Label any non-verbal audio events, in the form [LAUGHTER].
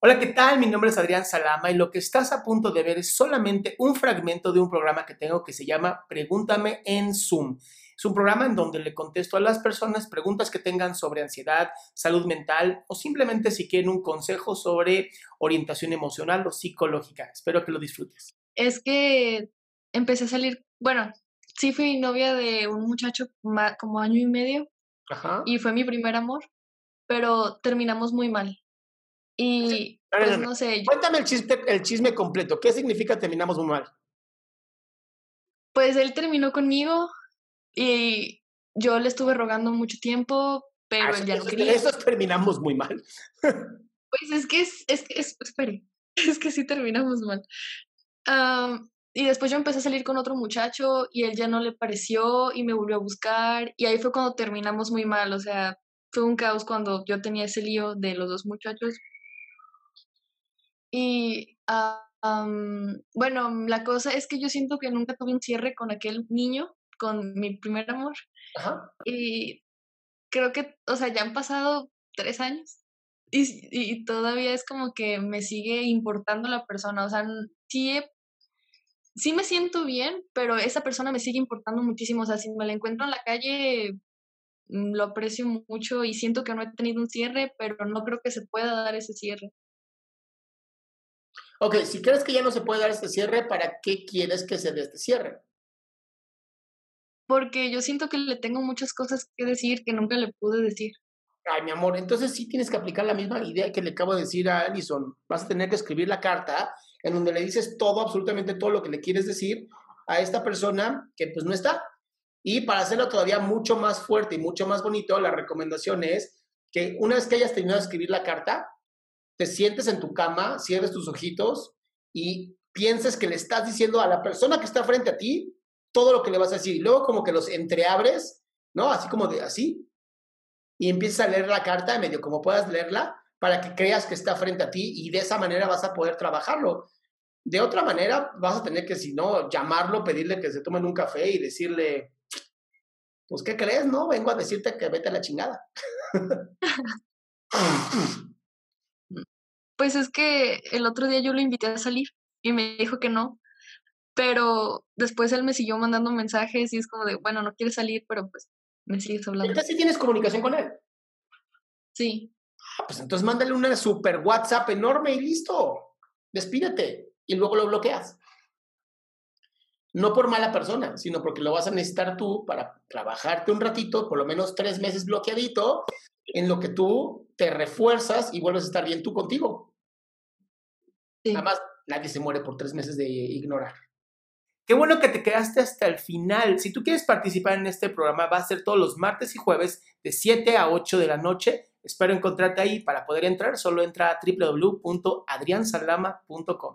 Hola, ¿qué tal? Mi nombre es Adrián Salama y lo que estás a punto de ver es solamente un fragmento de un programa que tengo que se llama Pregúntame en Zoom. Es un programa en donde le contesto a las personas preguntas que tengan sobre ansiedad, salud mental o simplemente si quieren un consejo sobre orientación emocional o psicológica. Espero que lo disfrutes. Es que empecé a salir, bueno, sí fui novia de un muchacho como año y medio Ajá. y fue mi primer amor, pero terminamos muy mal. Y pues no sé. Cuéntame el chisme, el chisme completo. ¿Qué significa terminamos muy mal? Pues él terminó conmigo y yo le estuve rogando mucho tiempo, pero Ah, él ya no eso- quería. Eso terminamos muy mal. [LAUGHS] Pues es que es, es es, espere, [LAUGHS] es que sí terminamos mal. Am, y después yo empecé a salir con otro muchacho y él ya no le pareció y me volvió a buscar y ahí fue cuando terminamos muy mal, o sea, fue un caos cuando yo tenía ese lío de los dos muchachos. Y am, bueno, la cosa es que yo siento que nunca tuve un cierre con aquel niño, con mi primer amor. Ajá. Y creo que, o sea, ya han pasado tres años y, y todavía es como que me sigue importando la persona. O sea, sí, he- sí me siento bien, pero esa persona me sigue importando muchísimo. O sea, si me la encuentro en la calle, mm, lo aprecio mucho y siento que no he tenido un cierre, pero no creo que se pueda dar ese cierre. Ok, si crees que ya no se puede dar este cierre, ¿para qué quieres que se dé este cierre? Porque yo siento que le tengo muchas cosas que decir que nunca le pude decir. Ay, mi amor, entonces sí tienes que aplicar la misma idea que le acabo de decir a Alison. Vas a tener que escribir la carta en donde le dices todo, absolutamente todo lo que le quieres decir a esta persona que pues no está. Y para hacerlo todavía mucho más fuerte y mucho más bonito, la recomendación es que una vez que hayas terminado de escribir la carta, te sientes en tu cama, cierres tus ojitos y pienses que le estás diciendo a la persona que está frente a ti todo lo que le vas a decir. Y luego como que los entreabres, ¿no? Así como de así, y empiezas a leer la carta medio como puedas leerla para que creas que está frente a ti y de esa manera vas a poder trabajarlo. De otra manera, vas a tener que, si no, llamarlo, pedirle que se tomen un café y decirle, pues, ¿qué crees? No, vengo a decirte que vete a la chingada. [LAUGHS] Pues es que el otro día yo lo invité a salir y me dijo que no, pero después él me siguió mandando mensajes y es como de, bueno, no quieres salir, pero pues me sigues hablando. Entonces, sí tienes comunicación con él. Sí, Ah, Pues entonces mándale una super WhatsApp enorme y listo. Despídete y luego lo bloqueas. No por mala persona, sino porque lo vas a necesitar tú para trabajarte un ratito, por lo menos tres meses bloqueadito, en lo que tú te refuerzas y vuelves a estar bien tú contigo. sí. Nada más, nadie se muere por tres meses de ignorar. Qué bueno que te quedaste hasta el final. Si tú quieres participar en este programa, va a ser todos los martes y jueves de 7 a 8 de la noche. Espero encontrarte ahí. Para poder entrar, solo entra a www.adriansalama.com.